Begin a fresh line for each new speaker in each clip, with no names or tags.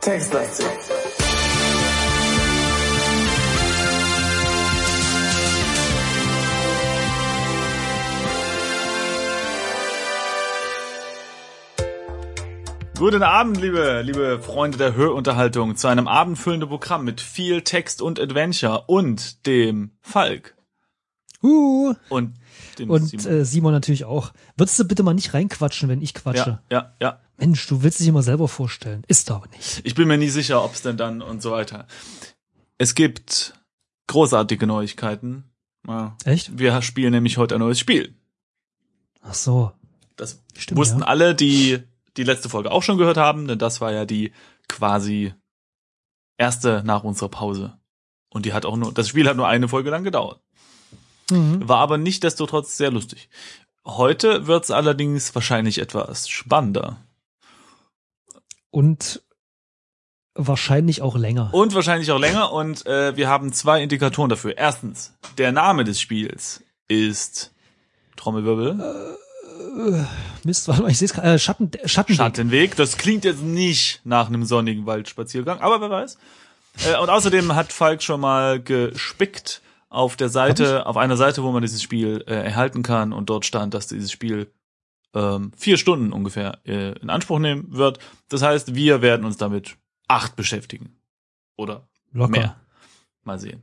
Textlastig.
Guten Abend, liebe, liebe Freunde der Hörunterhaltung, zu einem abendfüllenden Programm mit viel Text und Adventure und dem Falk.
Uh.
Und dem
Und
Simon.
Äh, Simon natürlich auch. Würdest du bitte mal nicht reinquatschen, wenn ich quatsche?
ja, ja, ja.
Mensch, du willst dich immer selber vorstellen. Ist aber nicht.
Ich bin mir nie sicher, ob es denn dann und so weiter. Es gibt großartige Neuigkeiten. Ja.
Echt?
Wir spielen nämlich heute ein neues Spiel.
Ach so.
Das
Stimmt,
wussten
ja.
alle, die die letzte Folge auch schon gehört haben, denn das war ja die quasi erste nach unserer Pause. Und die hat auch nur, das Spiel hat nur eine Folge lang gedauert.
Mhm.
War aber nicht desto trotz sehr lustig. Heute wird's allerdings wahrscheinlich etwas spannender.
Und wahrscheinlich auch länger.
Und wahrscheinlich auch länger. Und äh, wir haben zwei Indikatoren dafür. Erstens, der Name des Spiels ist Trommelwirbel,
Mist, warte mal, ich sehe es äh, Schatten, Schattenweg.
Schattenweg. Das klingt jetzt nicht nach einem sonnigen Waldspaziergang, aber wer weiß. Äh, und außerdem hat Falk schon mal gespickt auf der Seite, auf einer Seite, wo man dieses Spiel äh, erhalten kann. Und dort stand, dass dieses Spiel ähm, vier Stunden ungefähr äh, in Anspruch nehmen wird. Das heißt, wir werden uns damit acht beschäftigen. Oder
Locker.
mehr. Mal sehen.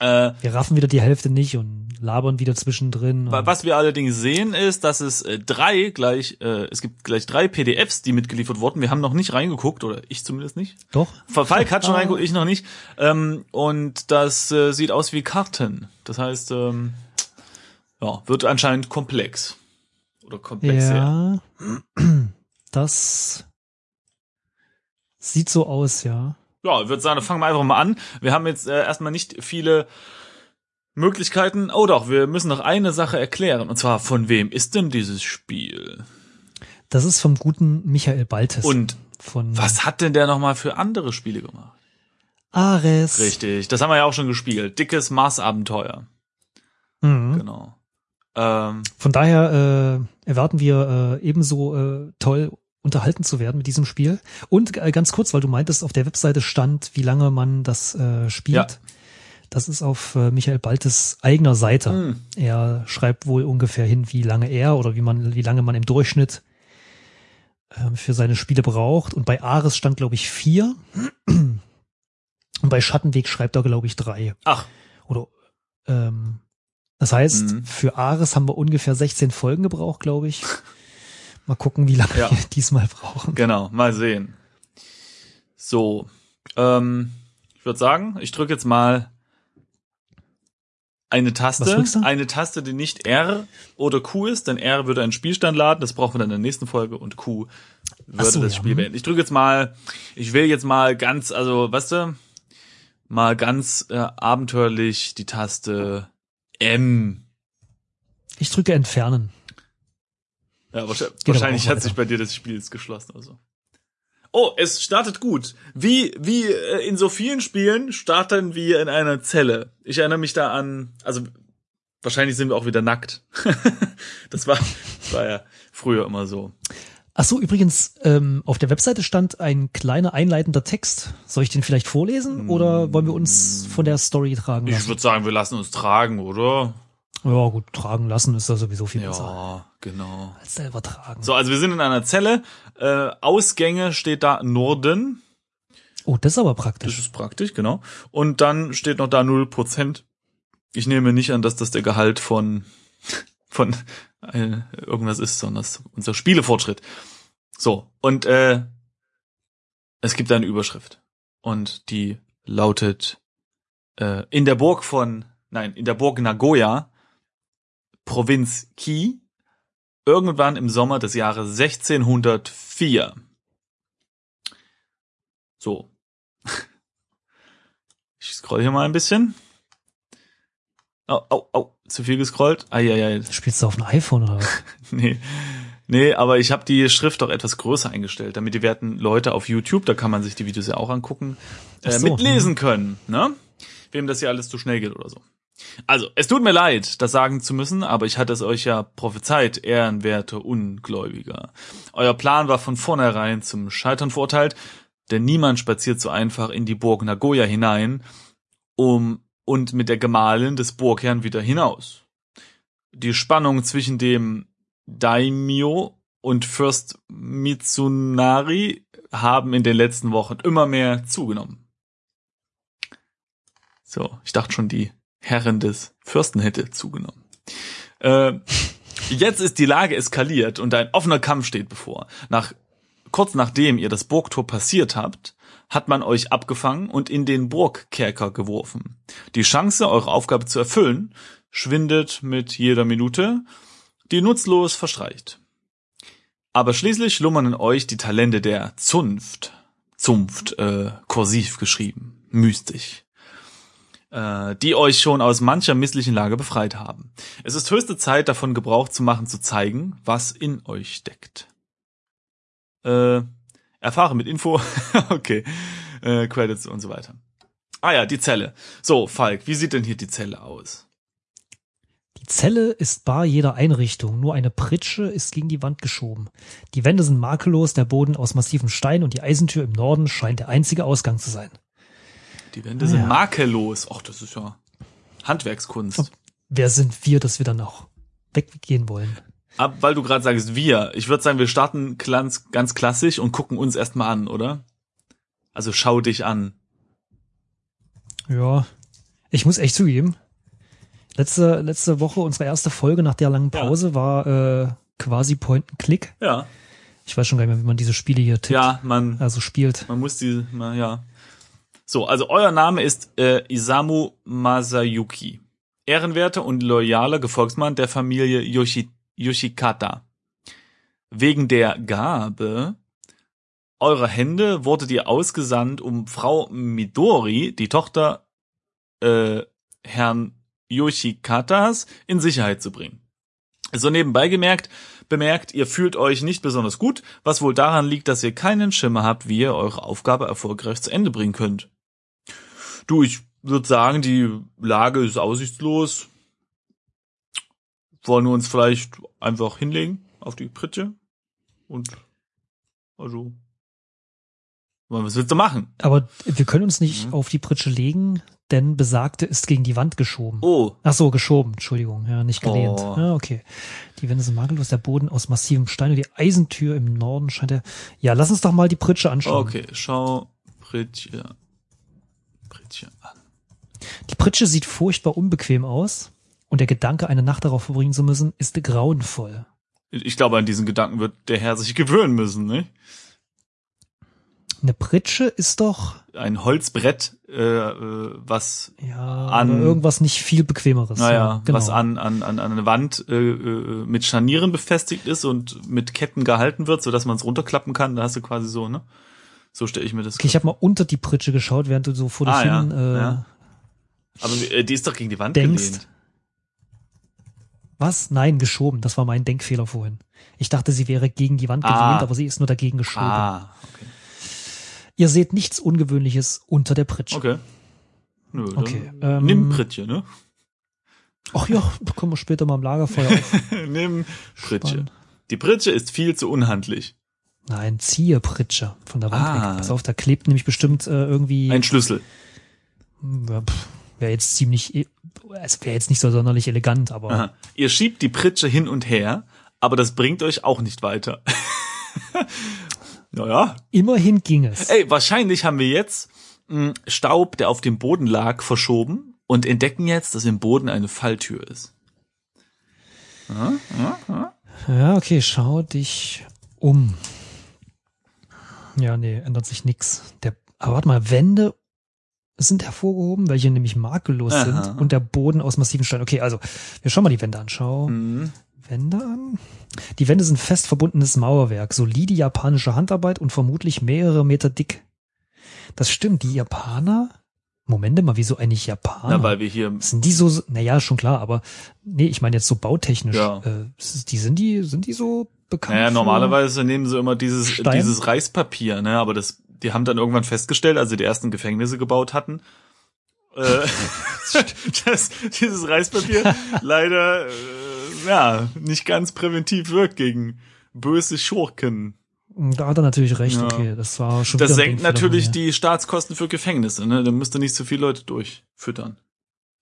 Äh,
Wir raffen wieder die Hälfte nicht und labern wieder zwischendrin.
Was wir allerdings sehen, ist, dass es äh, drei gleich, äh, es gibt gleich drei PDFs, die mitgeliefert wurden. Wir haben noch nicht reingeguckt, oder ich zumindest nicht.
Doch?
Falk hat schon
Ah.
reingeguckt, ich noch nicht. Ähm, und das äh, sieht aus wie Karten. Das heißt, ähm, ja, wird anscheinend komplex. Oder komplex, ja.
Ja. Das sieht so aus, ja.
Ja, ich würde sagen, fangen wir einfach mal an. Wir haben jetzt äh, erstmal nicht viele Möglichkeiten. Oh doch, wir müssen noch eine Sache erklären. Und zwar, von wem ist denn dieses Spiel?
Das ist vom guten Michael Baltes.
Und
von
was hat denn der nochmal für andere Spiele gemacht?
Ares.
Richtig, das haben wir ja auch schon gespielt. Dickes Mars-Abenteuer.
Mhm.
Genau. Ähm,
Von daher äh, erwarten wir äh, ebenso äh, toll unterhalten zu werden mit diesem Spiel. Und äh, ganz kurz, weil du meintest, auf der Webseite stand, wie lange man das äh, spielt.
Ja.
Das ist auf äh, Michael Baltes eigener Seite.
Hm.
Er schreibt wohl ungefähr hin, wie lange er oder wie man, wie lange man im Durchschnitt ähm, für seine Spiele braucht. Und bei Ares stand, glaube ich, vier. Und bei Schattenweg schreibt er, glaube ich, drei.
ach,
Oder ähm, das heißt,
Mhm.
für Ares haben wir ungefähr 16 Folgen gebraucht, glaube ich. Mal gucken, wie lange
Ja.
wir diesmal brauchen.
genau, mal sehen. So, ähm, ich würde sagen, ich drücke jetzt mal eine Taste, eine Taste, die nicht R oder Q ist, denn R würde einen Spielstand laden, das brauchen wir dann in der nächsten Folge und Q würde
so,
das Spiel
hm.
beenden. Ich drücke jetzt mal, ich will jetzt mal ganz, also, weißt du, mal ganz äh, abenteuerlich die Taste M.
Ich drücke entfernen.
Ja, wahrscheinlich,
aber
wahrscheinlich hat sich bei dir das Spiel jetzt geschlossen. Also. Oh, es startet gut. Wie, wie äh, in so vielen Spielen starten wir in einer Zelle. Ich erinnere mich da an, also wahrscheinlich sind wir auch wieder nackt. das war, das war ja früher immer so.
Ach so, übrigens, ähm, auf der Webseite stand ein kleiner einleitender Text. Soll ich den vielleicht vorlesen oder wollen wir uns von der Story tragen
Ich
lassen?
würde sagen, wir lassen uns tragen, oder?
Ja, gut, tragen lassen ist ja sowieso viel besser
Ja, genau.
als selber tragen.
So, also wir sind in einer Zelle. Äh, Ausgänge steht da Norden.
Oh, das ist aber
Das
praktisch.
ist praktisch, genau. Und dann steht noch da 0%. Ich nehme nicht an, dass das der Gehalt von, von äh, irgendwas ist, sondern das ist unser Spielefortschritt. So, und äh, es gibt eine Überschrift. Und die lautet äh, in der Burg von, nein, in der Burg Nagoya, Provinz Ki, irgendwann im Sommer des Jahres 1604. So. Ich scroll hier mal ein bisschen. Oh, oh, oh, zu viel gescrollt. Eieiei.
Spielst du auf dem iPhone oder was?
Nee. Nee, aber ich habe die Schrift doch etwas größer eingestellt, damit die werten Leute auf YouTube, da kann man sich die Videos ja auch angucken, äh,
so,
mitlesen können. Ne? wem das hier alles zu schnell geht oder so. Also, es tut mir leid, das sagen zu müssen, aber ich hatte es euch ja prophezeit, ehrenwerte Ungläubiger. Euer Plan war von vornherein zum Scheitern verurteilt, denn niemand spaziert so einfach in die Burg Nagoya hinein, um und mit der Gemahlin des Burgherrn wieder hinaus. Die Spannung zwischen dem Daimyo und Fürst Mitsunari haben in den letzten Wochen immer mehr zugenommen. So, ich dachte schon, die Herren des Fürsten hätte zugenommen. Äh, jetzt ist die Lage eskaliert und ein offener Kampf steht bevor. Nach, kurz nachdem ihr das Burgtor passiert habt, hat man euch abgefangen und in den Burgkerker geworfen. Die Chance, eure Aufgabe zu erfüllen, schwindet mit jeder Minute, die nutzlos verstreicht. Aber schließlich schlummern in euch die Talente der Zunft. Zunft, äh, kursiv geschrieben, mystisch äh, die euch schon aus mancher misslichen Lage befreit haben. Es ist höchste Zeit, davon Gebrauch zu machen, zu zeigen, was in euch steckt. Äh, erfahre mit Info, okay, äh, Credits und so weiter. Ah ja, die Zelle. So, Falk, wie sieht denn hier die Zelle aus?
Die Zelle ist bar jeder Einrichtung, nur eine Pritsche ist gegen die Wand geschoben. Die Wände sind makellos, der Boden aus massivem Stein und die Eisentür im Norden scheint der einzige Ausgang zu sein.
Die Wände sind ja. makellos. Ach, das ist ja Handwerkskunst.
Wer sind wir, dass wir dann noch weggehen wollen?
Ab, weil du gerade sagst, wir. Ich würde sagen, wir starten ganz, ganz klassisch und gucken uns erstmal an, oder? Also schau dich an.
Ja. Ich muss echt zugeben, letzte, letzte Woche, unsere erste Folge nach der langen Pause ja. war äh, quasi Point-and-Click.
Ja.
Ich weiß schon gar nicht mehr, wie man diese Spiele hier tippt.
Ja, man.
Also spielt.
Man muss die, ja. So, also euer Name ist äh, Isamu Masayuki. Ehrenwerter und loyaler Gefolgsmann der Familie Yoshi, Yoshikata. Wegen der Gabe eurer Hände wurdet ihr ausgesandt, um Frau Midori, die Tochter äh, Herrn Yoshikatas, in Sicherheit zu bringen. So nebenbei gemerkt, bemerkt, ihr fühlt euch nicht besonders gut, was wohl daran liegt, dass ihr keinen Schimmer habt, wie ihr eure Aufgabe erfolgreich zu Ende bringen könnt. Du, ich würde sagen, die Lage ist aussichtslos. Wollen wir uns vielleicht einfach hinlegen auf die Pritsche? Und also was willst du machen?
Aber wir können uns nicht mhm. auf die Pritsche legen, denn besagte ist gegen die Wand geschoben.
Oh.
Ach so, geschoben, Entschuldigung, ja, nicht gelehnt. Oh. Ja, okay. Die Wände sind makellos, der Boden aus massivem Stein und die Eisentür im Norden scheint er. Ja, lass uns doch mal die Pritsche anschauen.
Okay, schau Pritsche
Pritsche an. Die Pritsche sieht furchtbar unbequem aus und der Gedanke, eine Nacht darauf verbringen zu müssen, ist grauenvoll.
Ich glaube, an diesen Gedanken wird der Herr sich gewöhnen müssen, ne?
Eine Pritsche ist doch
ein Holzbrett, äh, äh was
ja, an irgendwas nicht viel bequemeres.
Naja, ja, genau. was an an an eine Wand äh, äh, mit Scharnieren befestigt ist und mit Ketten gehalten wird, so dass man es runterklappen kann. Da hast du quasi so, ne? So stelle ich mir das.
Okay, ich habe mal unter die Pritsche geschaut, während du so vor dich
ah,
hin.
Ja, äh, ja. Aber äh, die ist doch gegen die Wand
denkst,
gelehnt.
Was? Nein, geschoben. Das war mein Denkfehler vorhin. Ich dachte, sie wäre gegen die Wand gelehnt, ah. aber sie ist nur dagegen geschoben.
Ah, okay.
Ihr seht nichts Ungewöhnliches unter der Pritsche.
Okay.
Nö, okay.
Ähm, nimm Pritsche, ne?
Ach ja, kommen wir später mal am Lagerfeuer auf.
nimm Pritsche. Die Pritsche ist viel zu unhandlich.
Nein, Zieherpritsche von der Wand ah. weg. Pass auf, da klebt nämlich bestimmt äh, irgendwie.
Ein Schlüssel.
Ja, wäre jetzt ziemlich, e, es wäre jetzt nicht so sonderlich elegant, aber. Aha.
Ihr schiebt die Pritsche hin und her, aber das bringt euch auch nicht weiter. naja.
Immerhin ging es.
Ey, wahrscheinlich haben wir jetzt mh, hm, Staub, der auf dem Boden lag, verschoben und entdecken jetzt, dass im Boden eine Falltür ist.
Ja, ja, ja okay, schau dich um. Ja, nee, ändert sich nix. Der, aber warte mal, Wände sind hervorgehoben, welche nämlich makellos Aha. sind und der Boden aus massiven Steinen. Okay, also wir schauen mal die Wände an. Schau mhm. Wände an. Die Wände sind fest verbundenes Mauerwerk, solide japanische Handarbeit und vermutlich mehrere Meter dick. Das stimmt, die Japaner Momente mal, wieso eigentlich Japaner?
Na, weil wir hier.
Sind die so, naja, schon klar, aber nee, ich meine jetzt so bautechnisch. Ja. Äh, die sind die, sind die so bekannt?
Naja, normalerweise nehmen sie immer dieses, Stein? dieses Reispapier, ne, aber das, die haben dann irgendwann festgestellt, als sie die ersten Gefängnisse gebaut hatten, äh, dass dieses Reispapier leider äh, ja nicht ganz präventiv wirkt gegen böse Schurken.
Da hat er natürlich recht,
Ja.
okay. Das war schon
Das senkt natürlich die Staatskosten für Gefängnisse, ne? Da müsst ihr nicht so viele Leute durchfüttern.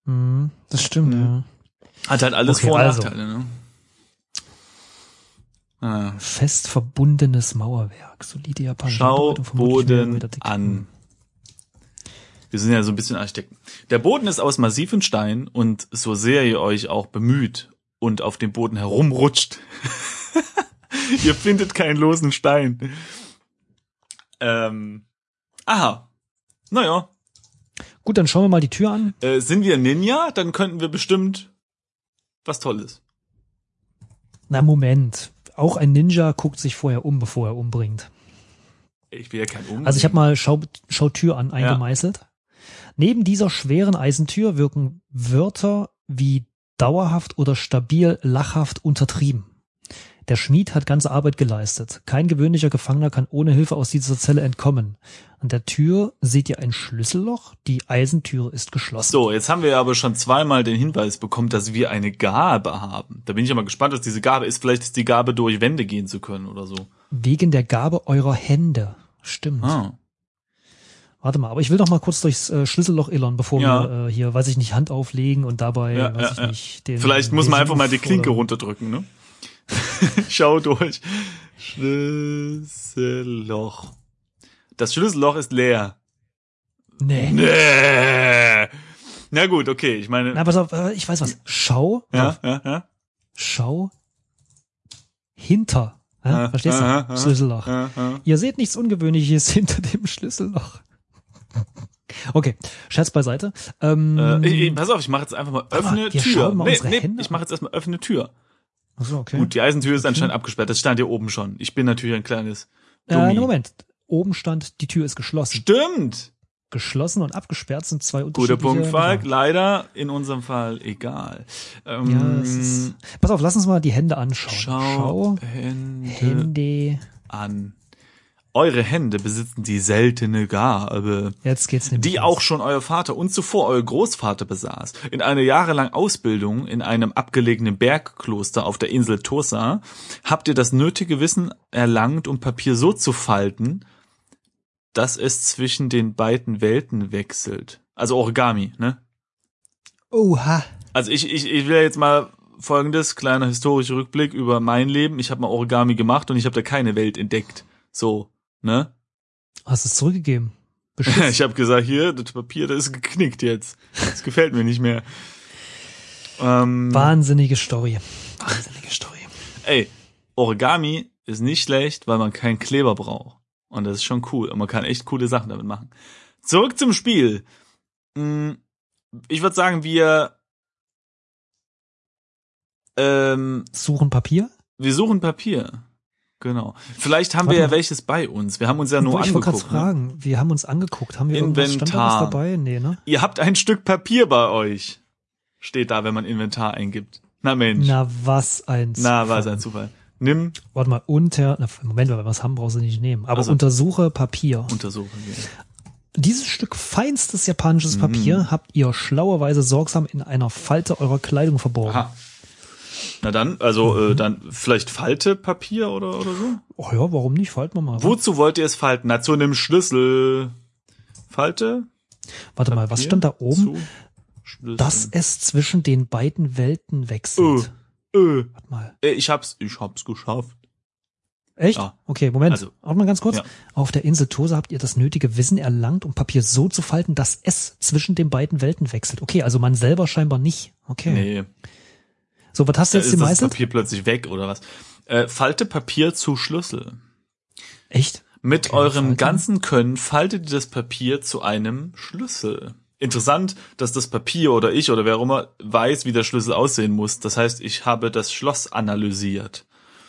Mhm, das stimmt,
Mhm.
ja.
Hat halt alles
Okay,
Vor- und
also.
Nachteile, ne? Ah.
Fest verbundenes Mauerwerk. Solide japanische
Schau Boden an. Wir sind ja so ein bisschen Architekten. Der Boden ist aus massivem Stein und so sehr ihr euch auch bemüht und auf dem Boden herumrutscht, ihr findet keinen losen Stein. Ähm, aha. Naja,
Gut, dann schauen wir mal die Tür an.
äh, sind wir Ninja, dann könnten wir bestimmt was Tolles.
Na, Moment. Auch ein Ninja guckt sich vorher um, bevor er umbringt.
Ich will ja kein Um.
Also ich habe mal Schau, Schautür an eingemeißelt. Neben dieser schweren Eisentür wirken Wörter wie dauerhaft oder stabil lachhaft untertrieben. Der Schmied hat ganze Arbeit geleistet. Kein gewöhnlicher Gefangener kann ohne Hilfe aus dieser Zelle entkommen. An der Tür seht ihr ein Schlüsselloch. Die Eisentüre ist geschlossen.
So, jetzt haben wir aber schon zweimal den Hinweis bekommen, dass wir eine Gabe haben. Da bin ich ja mal gespannt, was diese Gabe ist. Vielleicht ist die Gabe, durch Wände gehen zu können oder so.
Wegen der Gabe eurer Hände. Stimmt.
Ah.
Warte mal, aber ich will doch mal kurz durchs äh, Schlüsselloch illern, bevor
Ja.
wir äh, hier, weiß ich nicht, Hand auflegen und dabei,
Ja,
weiß
ja,
ich nicht, den.
Vielleicht muss man einfach mal die Klinke runterdrücken, ne? Schau durch. Schlüsselloch. Das Schlüsselloch ist leer.
Nee.
Nee. Na gut, okay. Ich meine.
Na, pass auf, äh, ich weiß was. Schau,
ja, ja, ja.
schau hinter. Ja,
Ja,
verstehst du?
ja, ja.
Schlüsselloch. Ihr seht nichts Ungewöhnliches hinter dem Schlüsselloch. Okay, Scherz beiseite. Ähm,
Äh, ich, ich, pass auf, ich mache jetzt einfach mal
mal,
öffne
wir
Tür.
mal
Nee, nee, ich mache jetzt erstmal öffne Tür.
Achso, okay.
Gut, die Eisentür ist anscheinend abgesperrt. Das stand hier oben schon. Ich bin natürlich ein kleines
äh,
Dummi.
nee, Moment. Oben stand, die Tür ist geschlossen.
Stimmt.
Geschlossen und abgesperrt sind zwei
Guter
unterschiedliche.
Punkt, Falk.
Sachen.
Leider in unserem Fall egal. Ähm,
Ja, ist, pass auf, lass uns mal die Hände anschauen.
Schau, Hände
Hände.
an. Eure Hände besitzen die seltene Gabe,
Jetzt geht's
die auch schon euer Vater und zuvor euer Großvater besaß. In einer jahrelangen Ausbildung in einem abgelegenen Bergkloster auf der Insel Tosa habt ihr das nötige Wissen erlangt, um Papier so zu falten, dass es zwischen den beiden Welten wechselt. Also Origami, ne?
Oha.
Also ich, ich, ich will jetzt mal folgendes, kleiner historischer Rückblick über mein Leben. Ich habe mal Origami gemacht und ich habe da keine Welt entdeckt. So, ne?
Hast es zurückgegeben? Beschützt.
Ich habe gesagt, hier, das Papier, das ist geknickt jetzt. Das gefällt mir nicht mehr. Ähm,
Wahnsinnige Story. Wahnsinnige Story.
ey, Origami ist nicht schlecht, weil man keinen Kleber braucht. Und das ist schon cool. Und man kann echt coole Sachen damit machen. Zurück zum Spiel. Hm, Ich würde sagen, wir ähm,
Suchen Papier?
Wir suchen Papier. Genau. Vielleicht haben
Warte
wir ja
mal.
welches bei uns. Wir haben uns ja nur
ich wollte gerade
angeguckt. Ne?
fragen. Wir haben uns angeguckt. Haben wir irgendwas stand da was
Inventar.
dabei? Nee, ne?
Ihr habt ein Stück Papier bei euch. Steht da, wenn man Inventar eingibt. Na Mensch.
Na, was ein
Na, war es
Zufall.
ein Zufall. Nimm,
Warte mal, unter, na, Moment, wenn wir was haben, brauchst du nicht nehmen. Aber
Also-
untersuche Papier.
untersuchen wir.
Dieses Stück feinstes japanisches. Papier habt ihr schlauerweise sorgsam in einer Falte eurer Kleidung verborgen.
Aha. Na dann, also
Mhm.
äh, dann vielleicht Faltepapier oder oder so.
Oh ja, warum nicht? Falten wir mal.
Wozu wollt ihr es falten? Na zu einem Schlüssel. Falte.
Warte mal, was
Papier
stand da oben? Dass es zwischen den beiden Welten wechselt.
Äh, äh,
Warte mal.
äh, ich hab's, ich hab's geschafft.
Echt?
Ja.
Okay, Moment.
Also,
Warte mal ganz kurz.
ja.
Auf der Insel Tosa habt ihr das nötige Wissen erlangt, um Papier so zu falten, dass es zwischen den beiden Welten wechselt. Okay, also man selber scheinbar nicht. Okay.
Nee.
So, was hast du
Da
jetzt
ist das
gemeißelt?
Papier plötzlich weg oder was? Äh, falte Papier zu Schlüssel.
Echt?
Mit
Okay,
eurem
falten.
ganzen Können faltet ihr das Papier zu einem Schlüssel. Interessant, dass das Papier oder ich oder wer auch immer weiß, wie der Schlüssel aussehen muss. Das heißt, ich habe das Schloss analysiert.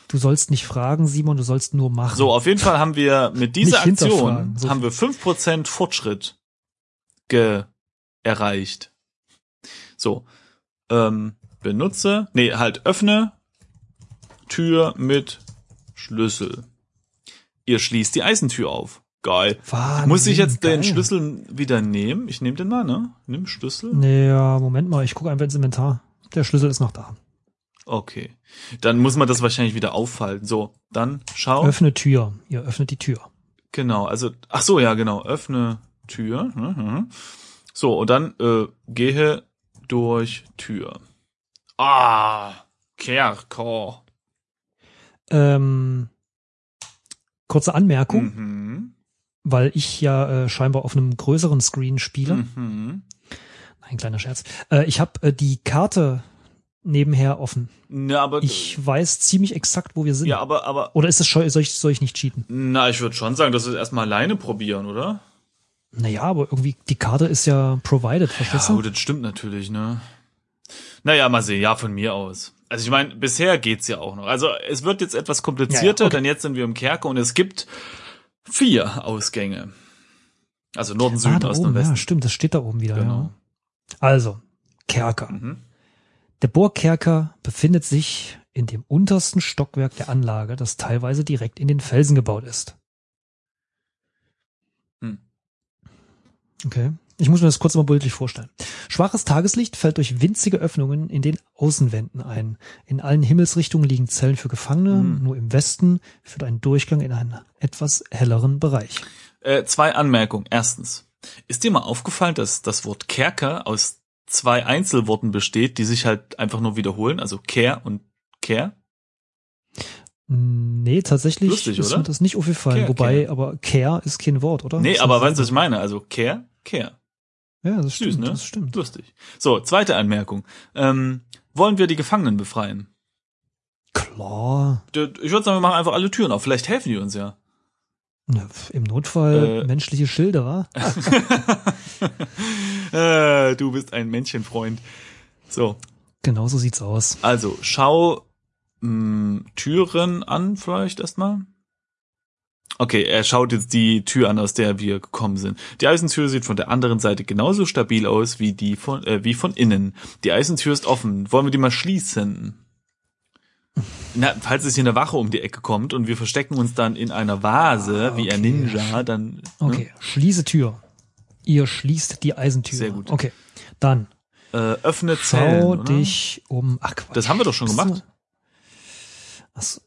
Du sollst nicht fragen, Simon, du sollst nur machen.
So, auf jeden Fall haben wir mit dieser Aktion
so-
haben wir 5% Fortschritt ge erreicht. So, ähm, benutze, nee, halt öffne Tür mit Schlüssel. Ihr schließt die Eisentür auf. Geil.
Wahnsinn,
Muss ich jetzt den
geil.
Schlüssel wieder nehmen? Ich nehme den mal, ne? Nimm Schlüssel.
Naja, Moment mal, ich gucke einfach ins Inventar. Der Schlüssel ist noch da.
Okay. Dann muss man das wahrscheinlich wieder auffalten. So, dann schau.
Öffne Tür. Ihr öffnet die Tür.
Genau, also, ach so, ja, genau. Öffne Tür. Mhm. So, und dann äh, gehe durch Tür. Ah, Kerker.
Ähm, kurze Anmerkung,
Mhm.
weil ich ja äh, scheinbar auf einem größeren Screen spiele.
Mhm.
Ein kleiner Scherz. Äh, ich habe äh, die Karte nebenher offen.
Ja, aber
Ich weiß ziemlich exakt, wo wir sind.
ja, aber aber
Oder ist es soll ich, soll ich nicht cheaten?
na, ich würde schon sagen, dass wir es erstmal alleine probieren, oder?
Naja, aber irgendwie, die Karte ist ja provided, verstehst
Ja,
du?
gut, das stimmt natürlich, ne? Naja, mal sehen, ja, von mir aus. Also ich meine, bisher geht's ja auch noch. Also es wird jetzt etwas komplizierter,
Ja, ja, okay.
denn jetzt sind wir im Kerker und es gibt vier Ausgänge. Also Norden, Süden,
ah,
Osten und
oben, ja,
Westen.
stimmt, das steht da oben wieder,
Genau.
ja. Also, Kerker.
Mhm.
Der Bohrkerker befindet sich in dem untersten Stockwerk der Anlage, das teilweise direkt in den Felsen gebaut ist.
Hm.
Okay. Ich muss mir das kurz mal bildlich vorstellen. Schwaches Tageslicht fällt durch winzige Öffnungen in den Außenwänden ein. In allen Himmelsrichtungen liegen Zellen für Gefangene,
Hm.
nur im Westen führt ein Durchgang in einen etwas helleren Bereich.
Äh, zwei Anmerkungen. Erstens, ist dir mal aufgefallen, dass das Wort Kerker aus zwei Einzelworten besteht, die sich halt einfach nur wiederholen, also Care und Care?
Nee, tatsächlich
Lustig,
ist
oder?
mir das nicht aufgefallen.
Care,
Wobei,
Care.
aber Care ist kein Wort, oder?
Nee, aber weißt du, was ich meine? Also Care, Care.
Ja, das
Süß,
stimmt,
ne?
das stimmt.
Lustig. So, zweite Anmerkung. Ähm, wollen wir die Gefangenen befreien?
Klar.
Ich würde sagen, wir machen einfach alle Türen auf. Vielleicht helfen die uns ja.
Ja, Im Notfall
Äh.
menschliche Schilde, wa?
äh, du bist ein Männchenfreund. So,
Genau so sieht's aus.
also schau mh, Türen an vielleicht erstmal. Okay, er schaut jetzt die Tür an, aus der wir gekommen sind. Die Eisentür sieht von der anderen Seite genauso stabil aus wie die von äh, wie von innen. Die Eisentür ist offen. Wollen wir die mal schließen? Na, falls es hier eine Wache um die Ecke kommt und wir verstecken uns dann in einer Vase
Ah,
wie ein
okay.
Ninja, dann ne?
Okay, schließe Tür. Ihr schließt die Eisentür.
Sehr gut.
Okay, dann
äh, öffne Zellen.
schau
oder?
dich um. Ach Quatsch.
Das haben wir doch schon
Bist
gemacht.
Ach so.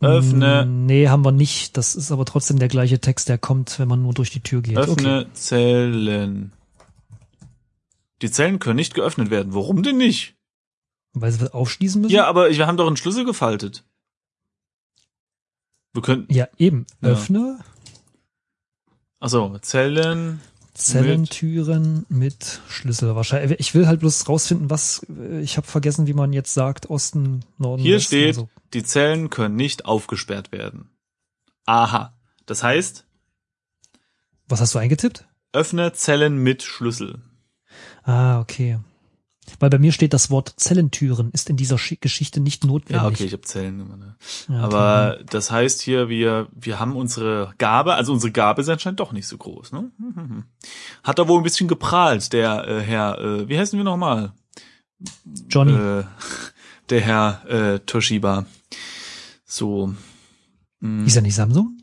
Öffne.
Mm, Nee, haben wir nicht. Das ist aber trotzdem der gleiche Text, der kommt, wenn man nur durch die Tür geht. Okay.
Öffne Zellen. Die Zellen können nicht geöffnet werden. Warum denn nicht?
Weil sie aufschließen müssen?
Ja, aber wir haben doch einen Schlüssel gefaltet. Wir können.
Ja, eben.
Ja.
Öffne
Achso, Zellen.
Zellentüren mit Schlüssel. Wahrscheinlich. Ich will halt bloß rausfinden, was. äh, Ich habe vergessen, wie man jetzt sagt. Osten, Norden,
Hier
Westen.
steht,
Also,
die Zellen können nicht aufgesperrt werden. Aha. Das heißt,
was hast du eingetippt?
öffne Zellen mit Schlüssel.
Ah, okay. Weil bei mir steht, das Wort Zellentüren ist in dieser Schi- Geschichte nicht notwendig.
Ja, okay, ich habe Zellen gemacht. Ne?
Ja.
Aber das heißt hier, wir, wir haben unsere Gabe, also unsere Gabe ist anscheinend doch nicht so groß. Ne? Hat er wohl ein bisschen geprahlt, der äh, Herr, äh, wie heißen wir nochmal?
Johnny.
Äh, der Herr äh, Toshiba. So. mh,
Ist er nicht Samsung?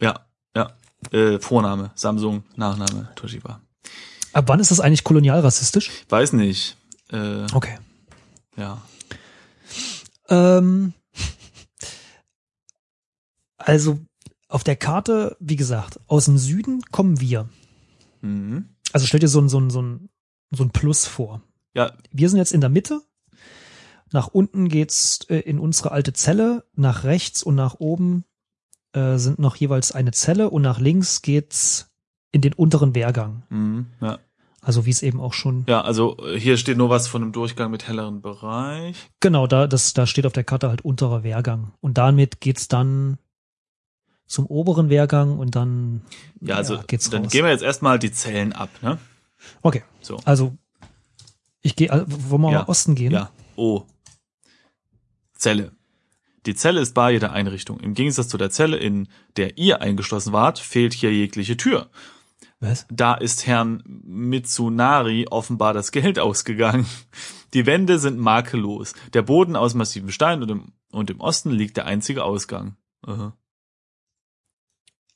ja, ja. Äh, Vorname, Samsung, Nachname, Toshiba.
Ab wann ist das eigentlich kolonialrassistisch?
Weiß nicht. Äh,
Okay.
ja.
Ähm, also auf der Karte, wie gesagt, aus dem Süden kommen wir.
Mhm.
Also stell dir so ein, so ein, so ein, so ein Plus vor.
Ja,
Wir sind jetzt in der Mitte. Nach unten geht's äh, in unsere alte Zelle. Nach rechts und nach oben äh, sind noch jeweils eine Zelle und nach links geht's in den unteren Wehrgang.
mhm. ja.
Also wie es eben auch schon
Ja, also äh, hier steht nur was von einem Durchgang mit helleren Bereich.
Genau, da, das, da steht auf der Karte halt unterer Wehrgang. Und damit geht's dann zum oberen Wehrgang und dann
Ja, also
geht's
dann
raus.
gehen wir jetzt erstmal die Zellen ab, ne?
okay,
So.
also ich gehe, also, wollen wir
Ja,
mal Osten gehen?
Ja. Oh. Zelle. Die Zelle ist bar jeder Einrichtung. Im Gegensatz zu der Zelle, in der ihr eingeschlossen wart, fehlt hier jegliche Tür.
Was?
Da ist Herrn Mitsunari offenbar das Geld ausgegangen. Die Wände sind makellos. Der Boden aus massivem Stein und im, und im Osten liegt der einzige Ausgang. Aha.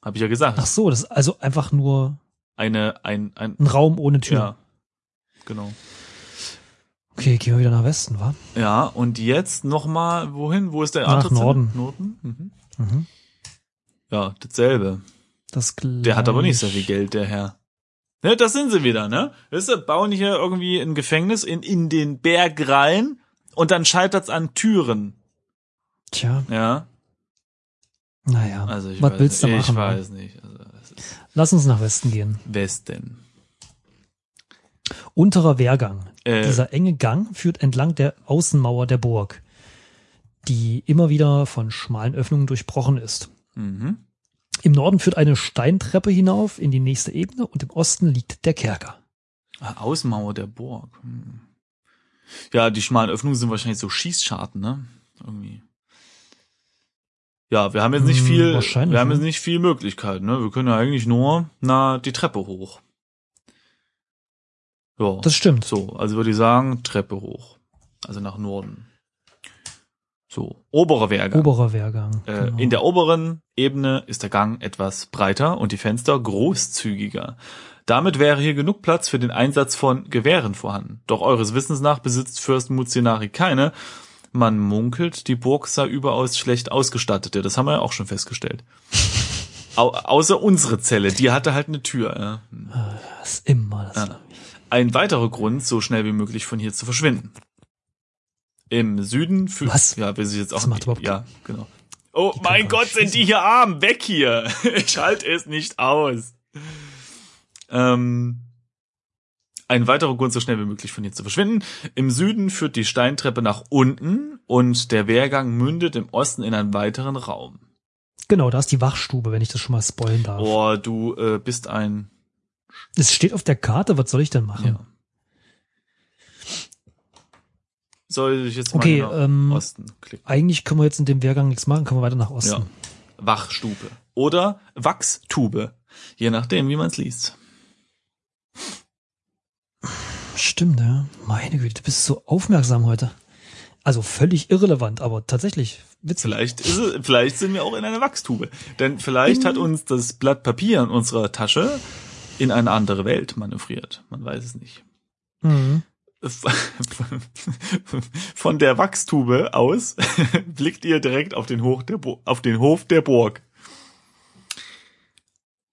Habe ich ja gesagt.
Ach so, das ist also einfach nur
Eine, ein, ein,
ein Raum ohne Tür.
ja. Genau.
Okay, gehen wir wieder nach Westen, wa?
Ja, und jetzt nochmal, wohin? Wo ist der
Nach
andere Zinne?
Norden.
Norden? Mhm.
Mhm.
Ja, dasselbe.
Das
Der hat aber nicht so viel Geld, der Herr. Ne, das sind sie wieder, ne? Weißt du, bauen hier irgendwie ein Gefängnis in, in den Berg rein und dann scheitert's an Türen.
Tja,
Ja,
naja.
also ich
Was
weiß,
willst du
ich
machen? wa?
weiß nicht. Also ist
Lass uns nach Westen gehen.
Westen.
Unterer Wehrgang.
Äh,
Dieser enge Gang führt entlang der Außenmauer der Burg, die immer wieder von schmalen Öffnungen durchbrochen ist.
mhm.
Im Norden führt eine Steintreppe hinauf in die nächste Ebene und im Osten liegt der Kerker.
Ah, Außenmauer der Burg. Hm. Ja, die schmalen Öffnungen sind wahrscheinlich so Schießscharten, ne? Irgendwie. Ja, wir haben jetzt nicht
Hm,
viel, wir haben
ne?
jetzt nicht viel Möglichkeiten, ne? Wir können ja eigentlich nur na die Treppe hoch. Ja.
Das stimmt.
so, also würde ich sagen, Treppe hoch. Also nach Norden. So, oberer Wehrgang.
Oberer Wehrgang.
Äh,
genau.
In der oberen Ebene ist der Gang etwas breiter und die Fenster großzügiger. Damit wäre hier genug Platz für den Einsatz von Gewehren vorhanden. Doch eures Wissens nach besitzt Fürst Muzinari keine. Man munkelt, die Burg sei überaus schlecht ausgestattet. Ja, das haben wir ja auch schon festgestellt. Au außer unsere Zelle, die hatte halt eine Tür. Ja.
das ist immer das.
Ja. Ein weiterer Grund, so schnell wie möglich von hier zu verschwinden. Im Süden für
Was?
ja, will sie jetzt auch
Das macht überhaupt
ja, genau. Oh
Die
mein Gott, sind die hier arm, weg hier. Ich halte es nicht aus. Ähm, ein weiterer Grund, so schnell wie möglich von hier zu verschwinden. Im Süden führt die Steintreppe nach unten und der Wehrgang mündet im Osten in einen weiteren Raum.
Genau, da ist die Wachstube, wenn ich das schon mal spoilen darf.
Oh, du äh, bist ein
Es steht auf der Karte, was soll ich denn machen?
ja. Soll ich jetzt mal
Okay,
nach
ähm,
Osten klicken?
Eigentlich können wir jetzt in dem Wehrgang nichts machen, können wir weiter nach Osten.
Ja. Wachstube oder Wachstube, je nachdem, wie man es liest.
Stimmt, ja. Meine Güte, du bist so aufmerksam heute. Also völlig irrelevant, aber tatsächlich witzig.
Vielleicht ist es, vielleicht sind wir auch in einer Wachstube, denn vielleicht hat uns das Blatt Papier in unserer Tasche in eine andere Welt manövriert. Man weiß es nicht.
Mhm.
Von der Wachstube aus blickt ihr direkt auf den, Hoch der Bo auf den Hof der Burg.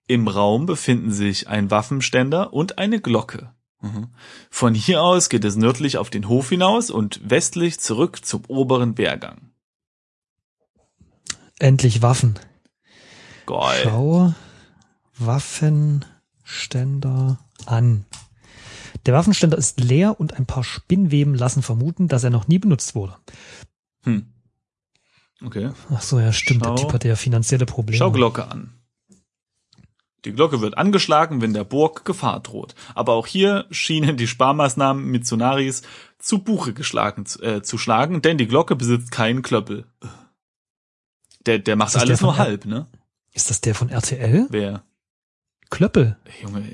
Im Raum befinden sich ein Waffenständer und eine Glocke. Mhm. Von hier aus geht es nördlich auf den Hof hinaus und westlich zurück zum oberen Wehrgang.
Endlich Waffen.
Geil.
Schau Waffenständer an. Der Waffenständer ist leer und ein paar Spinnweben lassen vermuten, dass er noch nie benutzt wurde.
Hm. Okay.
Ach so, ja, stimmt.
Schau-
der Typ hatte ja finanzielle Probleme.
Schau Glocke an. Die Glocke wird angeschlagen, wenn der Burg Gefahr droht. Aber auch hier schienen die Sparmaßnahmen Mitsunaris zu Buche geschlagen äh, zu schlagen, denn die Glocke besitzt keinen Klöppel. Der, der macht alles
der
nur halb, ne?
Ist das der von RTL?
Wer?
Klöppel.
Junge, äh,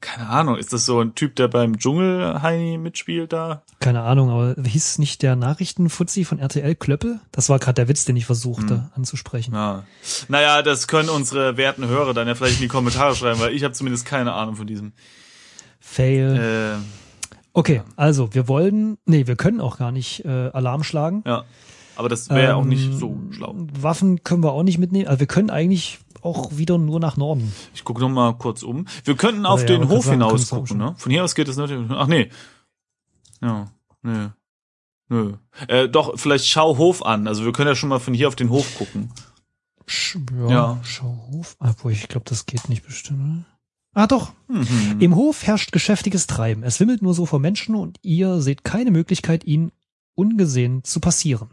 keine Ahnung. Ist das so ein Typ, der beim Dschungelheini mitspielt da?
Keine Ahnung, aber hieß nicht der Nachrichtenfuzzi von RTL Klöppel? Das war gerade der Witz, den ich versuchte
Hm.
anzusprechen.
Ja. Naja, das können unsere werten Hörer dann ja vielleicht in die Kommentare schreiben, weil ich habe zumindest keine Ahnung von diesem.
Fail.
Äh,
okay, also wir wollen, nee, wir können auch gar nicht äh, Alarm schlagen.
ja. Aber das wäre auch nicht
Ähm,
so schlau.
Waffen können wir auch nicht mitnehmen. Also wir können eigentlich auch wieder nur nach Norden.
Ich gucke noch mal kurz um. Wir könnten auf
ja,
den Hof
sagen,
hinaus gucken, ne? Von hier aus geht es natürlich. Ach nee. Ja, nö. Nö. Äh, doch, vielleicht schau Hof an. Also wir können ja schon mal von hier auf den Hof gucken.
Sch ja,
Ja.
Schau Hof. Obwohl, ich glaube, das geht nicht bestimmt. Oder? Ah, doch.
Mhm.
Im Hof herrscht geschäftiges Treiben. Es wimmelt nur so vor Menschen und ihr seht keine Möglichkeit, ihn ungesehen zu passieren.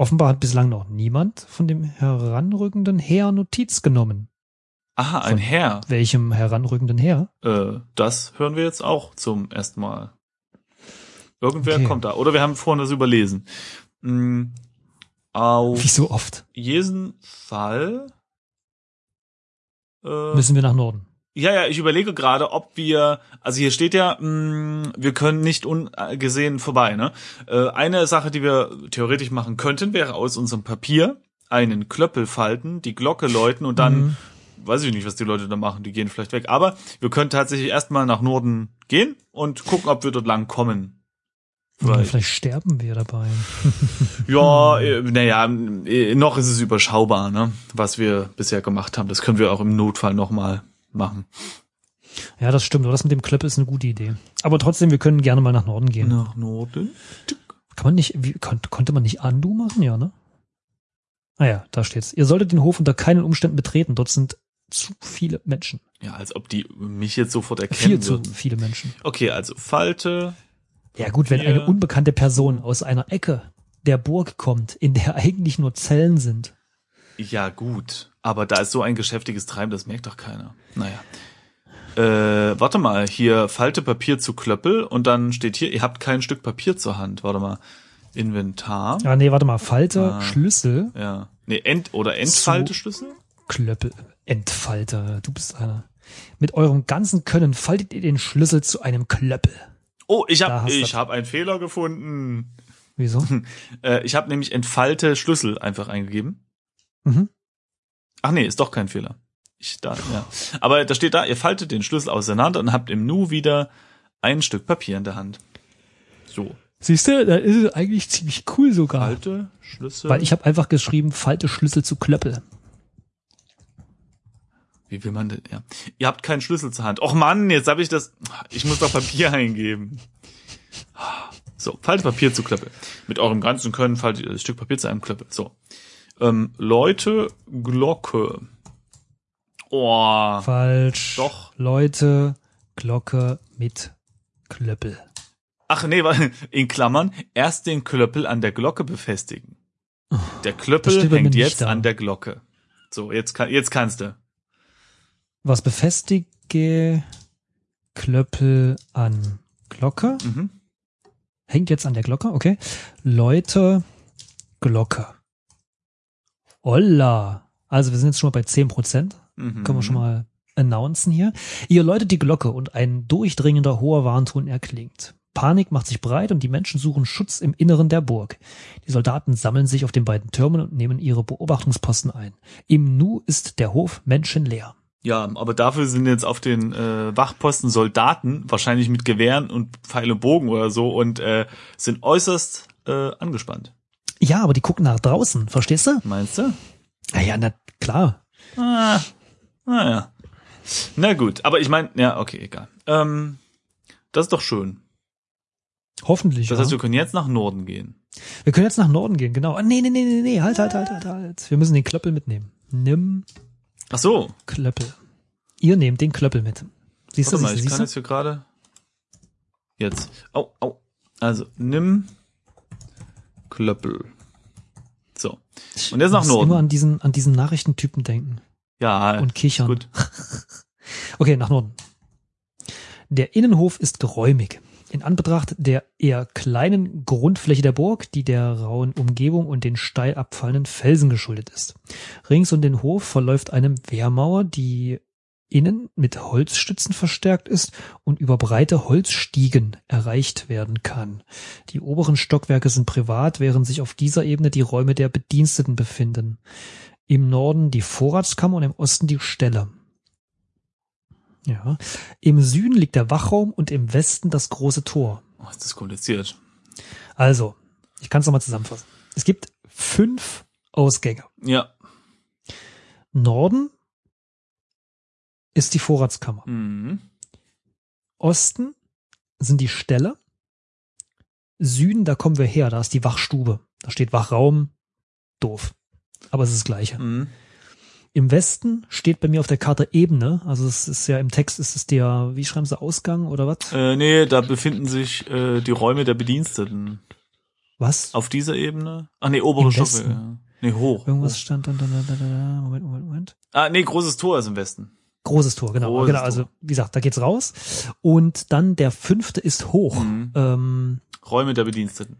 Offenbar hat bislang noch niemand von dem heranrückenden Heer Notiz genommen.
Aha, ein
Von-
Herr.
Welchem heranrückenden Heer?
Äh, das hören wir jetzt auch zum ersten Mal. Irgendwer
Okay.
kommt da. Oder wir haben vorhin das überlesen. Mhm. Auf
Wie so oft.
jeden Fall. Äh,
Müssen wir nach Norden.
Ja, ja, ich überlege gerade, ob wir, also hier steht ja, mh, wir können nicht ungesehen vorbei. Ne? Äh, eine Sache, die wir theoretisch machen könnten, wäre aus unserem Papier einen Klöppel falten, die Glocke läuten und dann,
Mhm.
weiß ich nicht, was die Leute da machen, die gehen vielleicht weg. Aber wir können tatsächlich erstmal nach Norden gehen und gucken, ob wir dort lang kommen.
Oder
Vielleicht.
vielleicht sterben wir dabei.
Ja, äh, naja, äh, noch ist es überschaubar, ne, was wir bisher gemacht haben. Das können wir auch im Notfall nochmal machen.
Ja, das stimmt. Aber das mit dem Klöppel ist eine gute Idee. Aber trotzdem, wir können gerne mal nach Norden gehen.
Nach Norden?
Kann man nicht, wie, kon konnte man nicht Andu machen? Ja, ne? Ah ja, da steht's. Ihr solltet den Hof unter keinen Umständen betreten. Dort sind zu viele Menschen.
Ja, als ob die mich jetzt sofort erkennen
Viel zu
würden.
viele Menschen.
Okay, also Falte.
Ja gut, wenn eine unbekannte Person aus einer Ecke der Burg kommt, in der eigentlich nur Zellen sind.
Ja, gut. Aber da ist so ein geschäftiges Treiben, das merkt doch keiner. Naja. Äh, warte mal, hier Falte Papier zu Klöppel und dann steht hier, ihr habt kein Stück Papier zur Hand. Warte mal. Inventar.
Ah nee, warte mal, Falte,
Ah.
Schlüssel,
Ja. Nee, End oder Entfalteschlüssel?
Klöppel, Entfalter, du bist einer. Mit eurem ganzen Können faltet ihr den Schlüssel zu einem Klöppel.
Oh, ich
Da
hab
hast du-
ich hab einen Fehler gefunden.
Wieso?
Äh, ich habe nämlich Entfalte Schlüssel einfach eingegeben.
mhm.
Ach nee, ist doch kein Fehler. Ich da, ja. Aber da steht da, ihr faltet den Schlüssel auseinander und habt im Nu wieder ein Stück Papier in der Hand. So.
Siehst du, da ist es eigentlich ziemlich cool sogar.
Falte, Schlüssel.
Weil ich habe einfach geschrieben, falte Schlüssel zu Klöppel.
Wie will man denn, ja. Ihr habt keinen Schlüssel zur Hand. Och Mann, jetzt habe ich das, ich muss doch Papier eingeben. So, faltet Papier zu Klöppel. Mit eurem ganzen Können faltet ihr das Stück Papier zu einem Klöppel. So. Ähm, Leute, Glocke. Oh,
Falsch.
Doch.
Leute, Glocke mit Klöppel.
Ach nee, weil in Klammern erst den Klöppel an der Glocke befestigen. Der Klöppel hängt jetzt
da.
an der Glocke. So, jetzt kann, jetzt kannst du.
Was befestige Klöppel an Glocke?
Mhm.
Hängt jetzt an der Glocke, okay. Leute, Glocke. Olla. Also wir sind jetzt schon mal bei 10 Prozent.
Mhm.
Können wir schon mal announcen hier. Ihr läutet die Glocke und ein durchdringender hoher Warnton erklingt. Panik macht sich breit und die Menschen suchen Schutz im Inneren der Burg. Die Soldaten sammeln sich auf den beiden Türmen und nehmen ihre Beobachtungsposten ein. Im Nu ist der Hof menschenleer.
Ja, aber dafür sind jetzt auf den äh, Wachposten Soldaten, wahrscheinlich mit Gewehren und Pfeil und Bogen oder so, und äh, sind äußerst äh, angespannt.
Ja, aber die gucken nach draußen, verstehst du?
Meinst du?
Ja, ja, na klar.
Ah, naja. Na gut, aber ich meine, ja, okay, egal. Ähm, das ist doch schön.
Hoffentlich.
Das
ja.
heißt, wir können jetzt nach Norden gehen.
Wir können jetzt nach Norden gehen, genau. Ah, nee, nee, nee, nee, nee, halt, halt, halt, halt, halt. Wir müssen den Klöppel mitnehmen. Nimm
Ach so,
Klöppel. Ihr nehmt den Klöppel mit. Siehst du,
warte mal,
siehst
ich
du,
kann
siehst
jetzt hier gerade. Jetzt. Au, au. Also, nimm Klöppel. So. Und jetzt nach
Ich muss
Norden.
immer an diesen, an diesen Nachrichtentypen denken
Ja,
und kichern.
gut.
Okay, nach Norden. Der Innenhof ist geräumig. In Anbetracht der eher kleinen Grundfläche der Burg, die der rauen Umgebung und den steil abfallenden Felsen geschuldet ist. Rings um den Hof verläuft eine Wehrmauer, die innen mit Holzstützen verstärkt ist und über breite Holzstiegen erreicht werden kann. Die oberen Stockwerke sind privat, während sich auf dieser Ebene die Räume der Bediensteten befinden. Im Norden die Vorratskammer und im Osten die Ställe. Ja. Im Süden liegt der Wachraum und im Westen das große Tor.
Oh, ist das kompliziert.
Also, ich kann es nochmal zusammenfassen. Es gibt fünf Ausgänge.
Ja.
Norden ist die Vorratskammer.
Mhm.
Osten sind die Ställe. Süden, da kommen wir her, da ist die Wachstube. Da steht Wachraum. Doof. Aber es ist das Gleiche.
Mhm.
Im Westen steht bei mir auf der Karte Ebene. Also es ist ja im Text ist es der, wie schreiben sie, Ausgang oder was?
Äh, nee, da befinden sich äh, die Räume der Bediensteten.
Was?
Auf dieser Ebene? Ach nee, obere
Im
Stockwerke.
Westen.
ja. Nee, hoch.
Irgendwas
hoch.
stand dann, dann, dann, dann, dann, Moment, Moment, Moment.
Ah, nee, großes Tor ist im Westen.
Großes Tor, genau.
Großes
genau. Also, wie gesagt, da geht's raus. Und dann der fünfte ist hoch.
Mhm.
Ähm,
Räume der Bediensteten.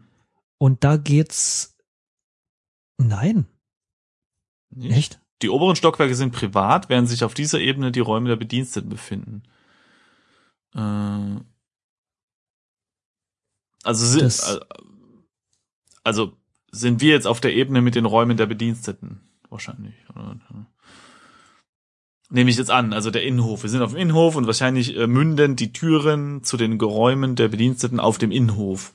und da geht's. Nein,
Nicht?
echt?
Die oberen Stockwerke sind privat, während sich auf dieser Ebene die Räume der Bediensteten befinden. Äh, also sind,
Das-
also sind wir jetzt auf der Ebene mit den Räumen der Bediensteten. Wahrscheinlich. Nehme ich jetzt an, also der Innenhof. Wir sind auf dem Innenhof und wahrscheinlich äh, münden die Türen zu den Geräumen der Bediensteten auf dem Innenhof.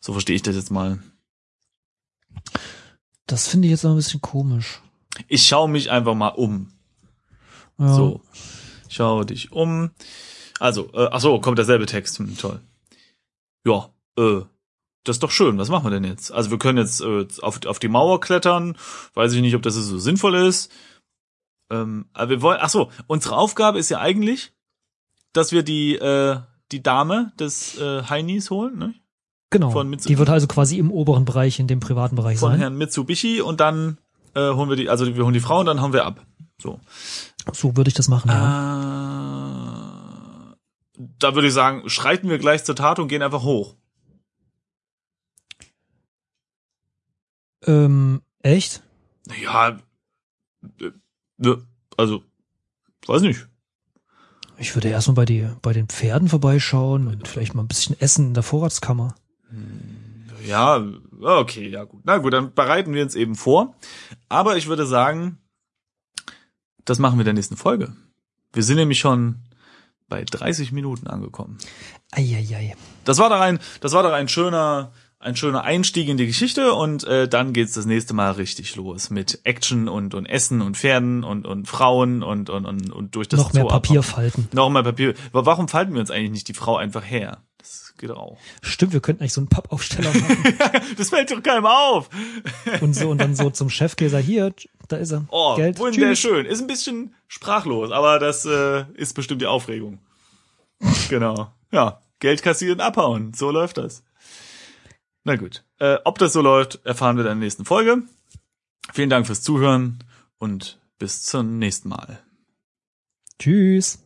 So verstehe ich das jetzt mal.
Das finde ich jetzt noch ein bisschen komisch.
Ich schaue mich einfach mal um.
Ja.
So. Schau dich um. Also, äh, ach so, kommt derselbe Text. Hm, toll. Ja, äh, das ist doch schön. Was machen wir denn jetzt? Also wir können jetzt äh, auf, auf die Mauer klettern. Weiß ich nicht, ob das so sinnvoll ist. Ähm, aber wir wollen, ach so, unsere Aufgabe ist ja eigentlich, dass wir die, äh, die Dame des äh, Heinis holen, ne?
Genau.
Von
die wird also quasi im oberen Bereich, in dem privaten Bereich
Von
sein.
Herrn Mitsubishi und dann äh, holen wir die, also wir holen die Frau und dann hauen wir ab. So.
So würde ich das machen, ja.
Ah, da würde ich sagen, schreiten wir gleich zur Tat und gehen einfach hoch.
Ähm, echt?
Ja, äh, äh, also, weiß nicht.
Ich würde erstmal bei, die, bei den Pferden vorbeischauen und vielleicht mal ein bisschen essen in der Vorratskammer.
Ja, okay, ja gut. Na gut, dann bereiten wir uns eben vor. Aber ich würde sagen, das machen wir in der nächsten Folge. Wir sind nämlich schon bei 30 Minuten angekommen.
Eieiei.
Das war doch ein, das war doch ein schöner, ein schöner Einstieg in die Geschichte und äh, dann geht's das nächste Mal richtig los mit Action und und Essen und Pferden und und Frauen und und und, und durch das
Noch mehr
Zoo
Papier
abhauen.
falten.
Noch mehr Papier. Aber warum falten wir uns eigentlich nicht die Frau einfach her? Das geht auch.
Stimmt, wir könnten eigentlich so einen Pappaufsteller machen
das fällt doch keinem auf.
und so und dann so zum Chefkäser hier, da ist er.
Oh,
Geld.
wunderschön. Ist ein bisschen sprachlos, aber das äh, ist bestimmt die Aufregung. genau. Ja, Geld kassieren, abhauen. So läuft das. Na gut. Äh, ob das so läuft, erfahren wir dann in der nächsten Folge. Vielen Dank fürs Zuhören und bis zum nächsten Mal.
Tschüss.